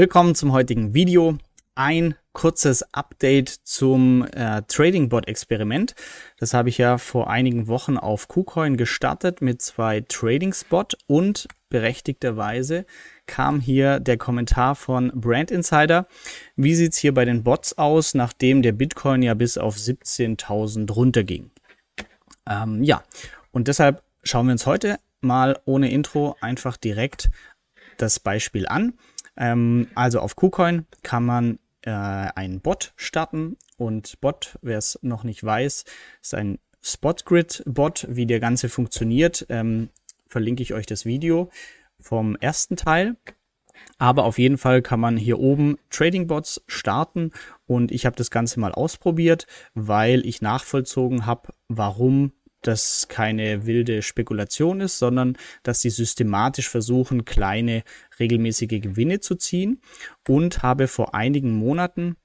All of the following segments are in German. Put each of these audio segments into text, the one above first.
Willkommen zum heutigen Video. Ein kurzes Update zum äh, Trading Bot Experiment. Das habe ich ja vor einigen Wochen auf KuCoin gestartet mit zwei Trading Spot und berechtigterweise kam hier der Kommentar von Brand Insider. Wie sieht's hier bei den Bots aus, nachdem der Bitcoin ja bis auf 17.000 runterging? Ähm, ja, und deshalb schauen wir uns heute mal ohne Intro einfach direkt das Beispiel an. Ähm, also auf KuCoin kann man äh, einen Bot starten und Bot, wer es noch nicht weiß, ist ein Spotgrid-Bot. Wie der Ganze funktioniert, ähm, verlinke ich euch das Video vom ersten Teil. Aber auf jeden Fall kann man hier oben Trading Bots starten und ich habe das Ganze mal ausprobiert, weil ich nachvollzogen habe, warum das keine wilde Spekulation ist, sondern dass sie systematisch versuchen, kleine regelmäßige Gewinne zu ziehen. Und habe vor einigen Monaten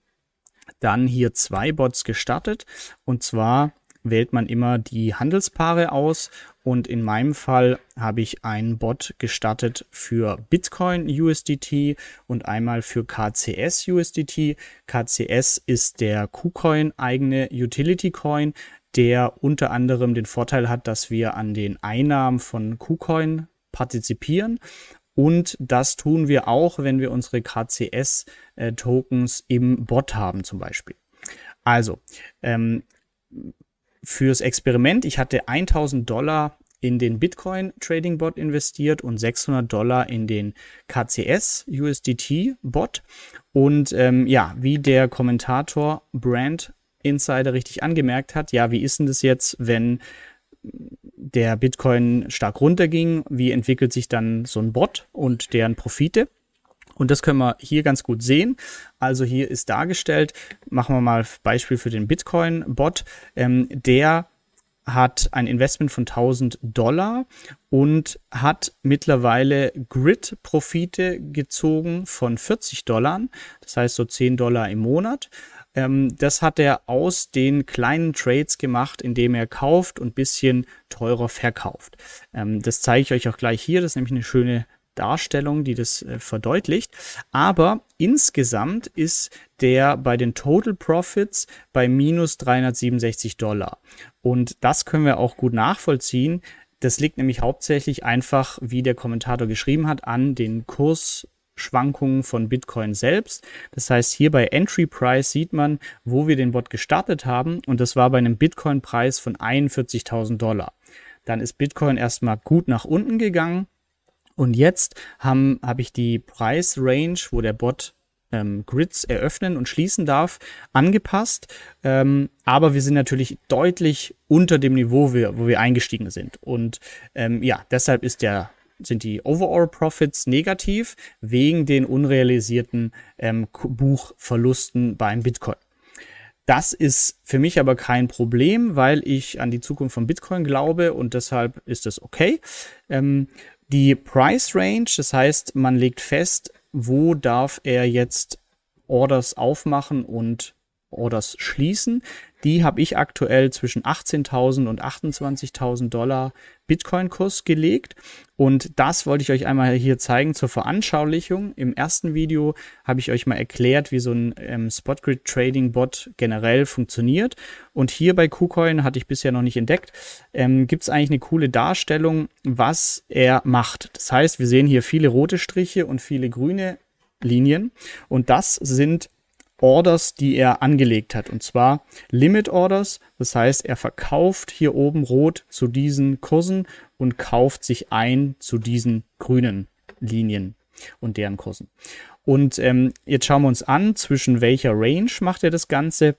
dann hier zwei Bots gestartet. Und zwar wählt man immer die Handelspaare aus. Und in meinem Fall habe ich einen Bot gestartet für Bitcoin USDT und einmal für KCS USDT. KCS ist der KuCoin eigene Utility Coin, der unter anderem den Vorteil hat, dass wir an den Einnahmen von KuCoin partizipieren. Und das tun wir auch, wenn wir unsere KCS-Tokens äh, im Bot haben zum Beispiel. Also, ähm, fürs Experiment, ich hatte 1000 Dollar in den Bitcoin Trading Bot investiert und 600 Dollar in den KCS USDT Bot. Und ähm, ja, wie der Kommentator Brand Insider richtig angemerkt hat, ja, wie ist denn das jetzt, wenn der Bitcoin stark runterging? Wie entwickelt sich dann so ein Bot und deren Profite? Und das können wir hier ganz gut sehen. Also hier ist dargestellt, machen wir mal Beispiel für den Bitcoin-Bot. Ähm, der hat ein Investment von 1000 Dollar und hat mittlerweile Grid-Profite gezogen von 40 Dollar. Das heißt so 10 Dollar im Monat. Ähm, das hat er aus den kleinen Trades gemacht, indem er kauft und bisschen teurer verkauft. Ähm, das zeige ich euch auch gleich hier. Das ist nämlich eine schöne Darstellung, die das äh, verdeutlicht. Aber insgesamt ist der bei den Total Profits bei minus 367 Dollar. Und das können wir auch gut nachvollziehen. Das liegt nämlich hauptsächlich einfach, wie der Kommentator geschrieben hat, an den Kurs Schwankungen von Bitcoin selbst. Das heißt, hier bei Entry Price sieht man, wo wir den Bot gestartet haben und das war bei einem Bitcoin-Preis von 41.000 Dollar. Dann ist Bitcoin erstmal gut nach unten gegangen und jetzt habe hab ich die Preis-Range, wo der Bot ähm, Grids eröffnen und schließen darf, angepasst. Ähm, aber wir sind natürlich deutlich unter dem Niveau, wo wir, eingestiegen sind. Und ähm, ja, deshalb ist der sind die Overall Profits negativ wegen den unrealisierten ähm, Buchverlusten beim Bitcoin. Das ist für mich aber kein Problem, weil ich an die Zukunft von Bitcoin glaube und deshalb ist das okay. Ähm, die Price Range, das heißt, man legt fest, wo darf er jetzt Orders aufmachen und Orders schließen. Die habe ich aktuell zwischen 18.000 und 28.000 Dollar Bitcoin-Kurs gelegt. Und das wollte ich euch einmal hier zeigen zur Veranschaulichung. Im ersten Video habe ich euch mal erklärt, wie so ein ähm, Spotgrid Trading Bot generell funktioniert. Und hier bei KuCoin hatte ich bisher noch nicht entdeckt, ähm, gibt es eigentlich eine coole Darstellung, was er macht. Das heißt, wir sehen hier viele rote Striche und viele grüne Linien. Und das sind Orders, die er angelegt hat. Und zwar Limit Orders. Das heißt, er verkauft hier oben rot zu diesen Kursen und kauft sich ein zu diesen grünen Linien und deren Kursen. Und ähm, jetzt schauen wir uns an, zwischen welcher Range macht er das Ganze.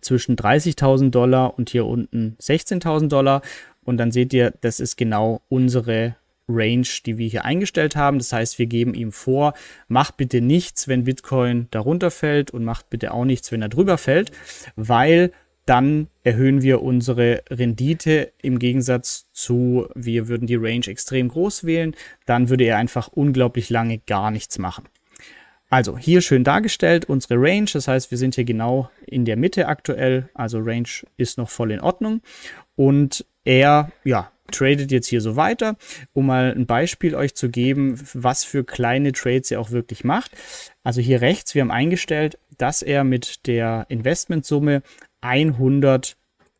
Zwischen 30.000 Dollar und hier unten 16.000 Dollar. Und dann seht ihr, das ist genau unsere Range, die wir hier eingestellt haben. Das heißt, wir geben ihm vor, mach bitte nichts, wenn Bitcoin darunter fällt und macht bitte auch nichts, wenn er drüber fällt, weil dann erhöhen wir unsere Rendite im Gegensatz zu, wir würden die Range extrem groß wählen, dann würde er einfach unglaublich lange gar nichts machen. Also hier schön dargestellt unsere Range, das heißt, wir sind hier genau in der Mitte aktuell, also Range ist noch voll in Ordnung und er, ja, tradet jetzt hier so weiter, um mal ein Beispiel euch zu geben, was für kleine Trades er auch wirklich macht. Also hier rechts, wir haben eingestellt, dass er mit der Investmentsumme 100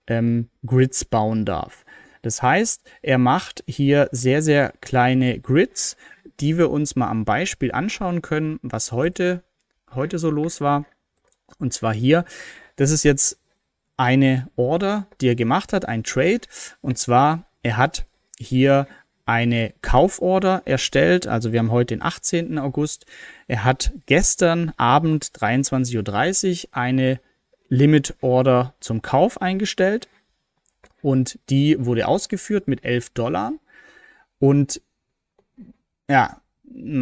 ähm, Grids bauen darf. Das heißt, er macht hier sehr, sehr kleine Grids, die wir uns mal am Beispiel anschauen können, was heute, heute so los war. Und zwar hier, das ist jetzt eine Order, die er gemacht hat, ein Trade. Und zwar, er hat hier eine Kauforder erstellt. Also wir haben heute den 18. August. Er hat gestern Abend 23.30 Uhr eine Limit Order zum Kauf eingestellt. Und die wurde ausgeführt mit 11 Dollar. Und ja,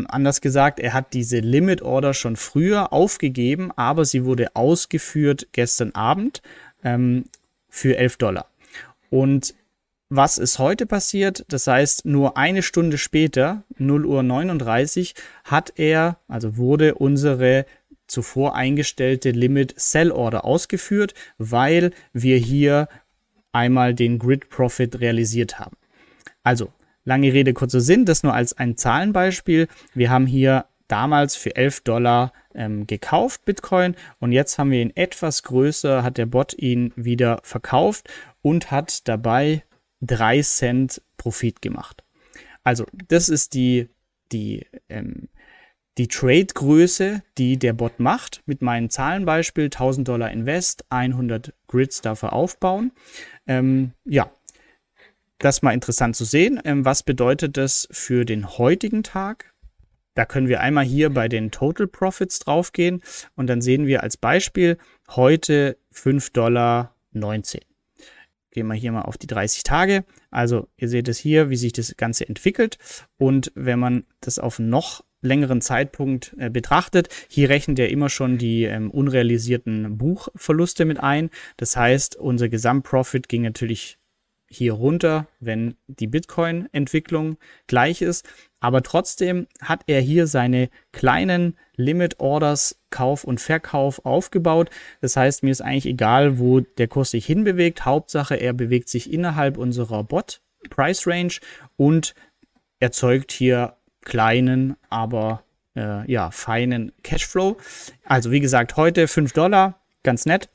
anders gesagt, er hat diese Limit Order schon früher aufgegeben, aber sie wurde ausgeführt gestern Abend ähm, für 11 Dollar. Und was ist heute passiert? Das heißt, nur eine Stunde später, 0 Uhr 39, hat er, also wurde unsere zuvor eingestellte Limit Sell Order ausgeführt, weil wir hier einmal den Grid Profit realisiert haben. Also, lange Rede, kurzer Sinn, das nur als ein Zahlenbeispiel. Wir haben hier damals für 11 Dollar ähm, gekauft, Bitcoin, und jetzt haben wir ihn etwas größer, hat der Bot ihn wieder verkauft und hat dabei 3 Cent Profit gemacht. Also, das ist die, die, ähm, die Trade-Größe, die der Bot macht. Mit meinem Zahlenbeispiel 1000 Dollar Invest, 100 Grids dafür aufbauen. Ähm, ja, das mal interessant zu sehen. Ähm, was bedeutet das für den heutigen Tag? Da können wir einmal hier bei den Total Profits draufgehen und dann sehen wir als Beispiel heute 5,19 Dollar. Gehen wir hier mal auf die 30 Tage. Also ihr seht es hier, wie sich das Ganze entwickelt. Und wenn man das auf noch längeren Zeitpunkt äh, betrachtet, hier rechnet er immer schon die ähm, unrealisierten Buchverluste mit ein. Das heißt, unser Gesamtprofit ging natürlich hier runter, wenn die Bitcoin-Entwicklung gleich ist. Aber trotzdem hat er hier seine kleinen Limit Orders Kauf und Verkauf aufgebaut. Das heißt, mir ist eigentlich egal, wo der Kurs sich hinbewegt. Hauptsache, er bewegt sich innerhalb unserer Bot Price Range und erzeugt hier kleinen, aber äh, ja, feinen Cashflow. Also wie gesagt, heute 5 Dollar, ganz nett.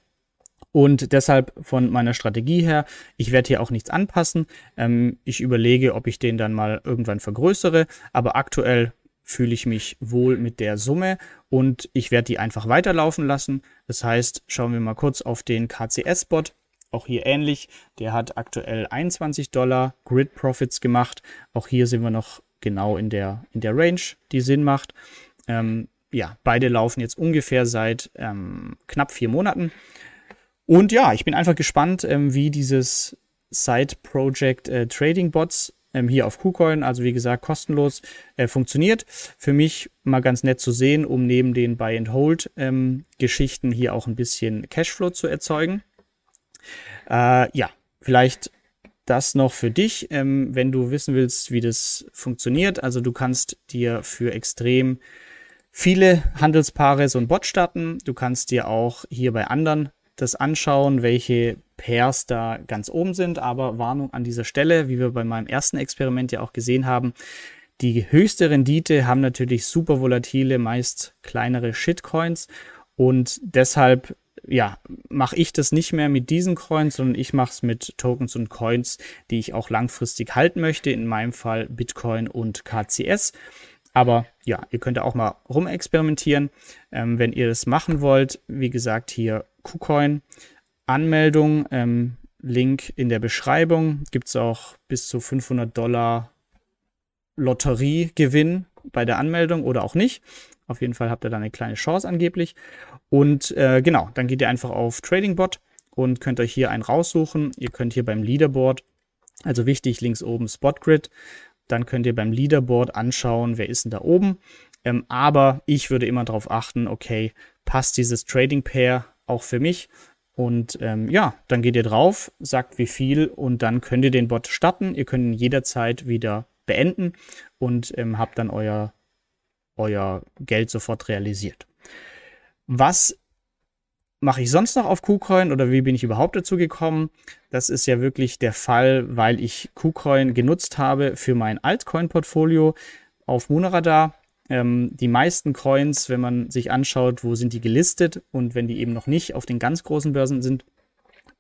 Und deshalb von meiner Strategie her, ich werde hier auch nichts anpassen. Ähm, ich überlege, ob ich den dann mal irgendwann vergrößere. Aber aktuell fühle ich mich wohl mit der Summe und ich werde die einfach weiterlaufen lassen. Das heißt, schauen wir mal kurz auf den KCS-Bot. Auch hier ähnlich. Der hat aktuell 21 Dollar Grid Profits gemacht. Auch hier sind wir noch genau in der, in der Range, die Sinn macht. Ähm, ja, beide laufen jetzt ungefähr seit ähm, knapp vier Monaten. Und ja, ich bin einfach gespannt, ähm, wie dieses Side Project äh, Trading Bots ähm, hier auf KuCoin, also wie gesagt kostenlos, äh, funktioniert. Für mich mal ganz nett zu sehen, um neben den Buy and Hold ähm, hier auch ein bisschen Cashflow zu erzeugen. Äh, ja, vielleicht das noch für dich, ähm, wenn du wissen willst, wie das funktioniert. Also du kannst dir für extrem viele Handelspaare so ein Bot starten. Du kannst dir auch hier bei anderen das anschauen, welche Pairs da ganz oben sind. Aber Warnung an dieser Stelle, wie wir bei meinem ersten Experiment ja auch gesehen haben, die höchste Rendite haben natürlich super volatile, meist kleinere Shitcoins. Und deshalb ja, mache ich das nicht mehr mit diesen Coins, sondern ich mache es mit Tokens und Coins, die ich auch langfristig halten möchte. In meinem Fall Bitcoin und KCS. Aber ja, ihr könnt auch mal rumexperimentieren. Ähm, wenn ihr das machen wollt, wie gesagt, hier KuCoin, Anmeldung, ähm, Link in der Beschreibung. Gibt es auch bis zu 500 Dollar Lotteriegewinn bei der Anmeldung oder auch nicht. Auf jeden Fall habt ihr da eine kleine Chance angeblich. Und äh, genau, dann geht ihr einfach auf TradingBot und könnt euch hier einen raussuchen. Ihr könnt hier beim Leaderboard, also wichtig, links oben SpotGrid, dann könnt ihr beim Leaderboard anschauen, wer ist denn da oben. Ähm, aber ich würde immer darauf achten, okay, passt dieses Trading Pair auch für mich? Und ähm, ja, dann geht ihr drauf, sagt wie viel und dann könnt ihr den Bot starten. Ihr könnt ihn jederzeit wieder beenden und ähm, habt dann euer, euer Geld sofort realisiert. Was mache ich sonst noch auf KuCoin oder wie bin ich überhaupt dazu gekommen? Das ist ja wirklich der Fall, weil ich KuCoin genutzt habe für mein Altcoin-Portfolio auf Monoradar. Ähm, die meisten Coins, wenn man sich anschaut, wo sind die gelistet und wenn die eben noch nicht auf den ganz großen Börsen sind,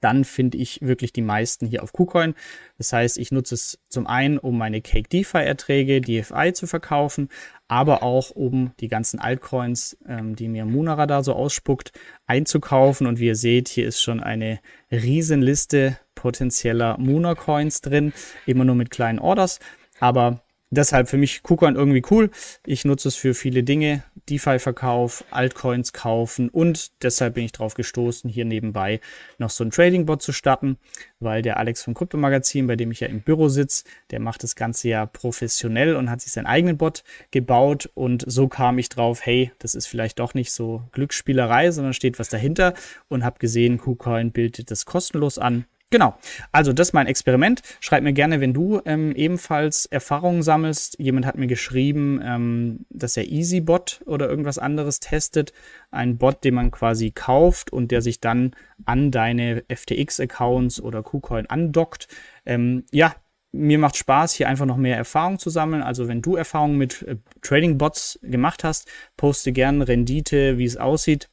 dann finde ich wirklich die meisten hier auf KuCoin. Das heißt, ich nutze es zum einen, um meine Cake DeFi Erträge, DFI zu verkaufen, aber auch um die ganzen Altcoins, ähm, die mir Munaradar so ausspuckt, einzukaufen. Und wie ihr seht, hier ist schon eine Riesenliste potenzieller Muna Coins drin, immer nur mit kleinen Orders. Aber Deshalb für mich KuCoin irgendwie cool. Ich nutze es für viele Dinge. DeFi-Verkauf, Altcoins kaufen und deshalb bin ich drauf gestoßen, hier nebenbei noch so ein Trading-Bot zu starten, weil der Alex vom Kryptomagazin, bei dem ich ja im Büro sitze, der macht das Ganze ja professionell und hat sich seinen eigenen Bot gebaut und so kam ich drauf, hey, das ist vielleicht doch nicht so Glücksspielerei, sondern steht was dahinter und habe gesehen, KuCoin bildet das kostenlos an Genau. Also das ist mein Experiment. Schreib mir gerne, wenn du ähm, ebenfalls Erfahrungen sammelst. Jemand hat mir geschrieben, ähm, dass er EasyBot oder irgendwas anderes testet. Ein Bot, den man quasi kauft und der sich dann an deine FTX-Accounts oder KuCoin andockt. Ähm, ja, mir macht Spaß, hier einfach noch mehr Erfahrung zu sammeln. Also wenn du Erfahrungen mit äh, Trading-Bots gemacht hast, poste gerne Rendite, wie es aussieht,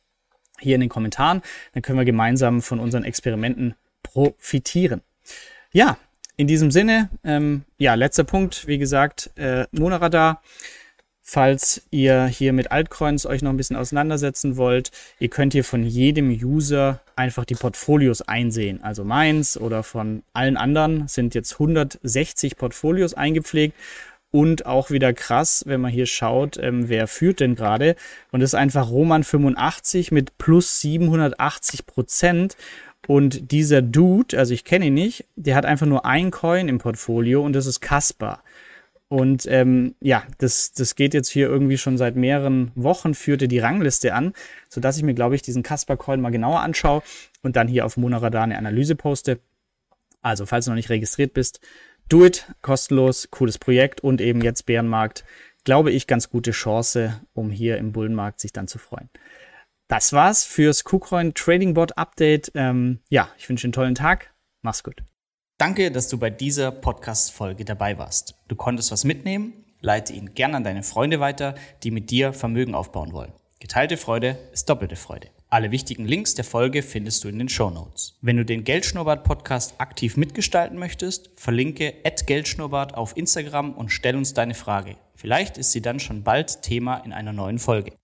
hier in den Kommentaren. Dann können wir gemeinsam von unseren Experimenten profitieren. Ja, in diesem Sinne, ähm, ja, letzter Punkt, wie gesagt, äh, Monoradar. Falls ihr hier mit Altcoins euch noch ein bisschen auseinandersetzen wollt, ihr könnt hier von jedem User einfach die Portfolios einsehen. Also meins oder von allen anderen sind jetzt 160 Portfolios eingepflegt und auch wieder krass, wenn man hier schaut, ähm, wer führt denn gerade. Und das ist einfach Roman 85 mit plus 780 Prozent. Und dieser Dude, also ich kenne ihn nicht, der hat einfach nur ein Coin im Portfolio und das ist Kasper. Und ähm, ja, das, das geht jetzt hier irgendwie schon seit mehreren Wochen, führte die Rangliste an, sodass ich mir, glaube ich, diesen Kasper-Coin mal genauer anschaue und dann hier auf Monaradar eine Analyse poste. Also, falls du noch nicht registriert bist, do it, kostenlos, cooles Projekt und eben jetzt Bärenmarkt, glaube ich, ganz gute Chance, um hier im Bullenmarkt sich dann zu freuen. Das war's fürs KuCoin Trading Bot Update. Ähm, ja, ich wünsche einen tollen Tag. Mach's gut. Danke, dass du bei dieser Podcast-Folge dabei warst. Du konntest was mitnehmen. Leite ihn gern an deine Freunde weiter, die mit dir Vermögen aufbauen wollen. Geteilte Freude ist doppelte Freude. Alle wichtigen Links der Folge findest du in den Show Notes. Wenn du den Geldschnurrbart Podcast aktiv mitgestalten möchtest, verlinke @geldschnurrbart auf Instagram und stell uns deine Frage. Vielleicht ist sie dann schon bald Thema in einer neuen Folge.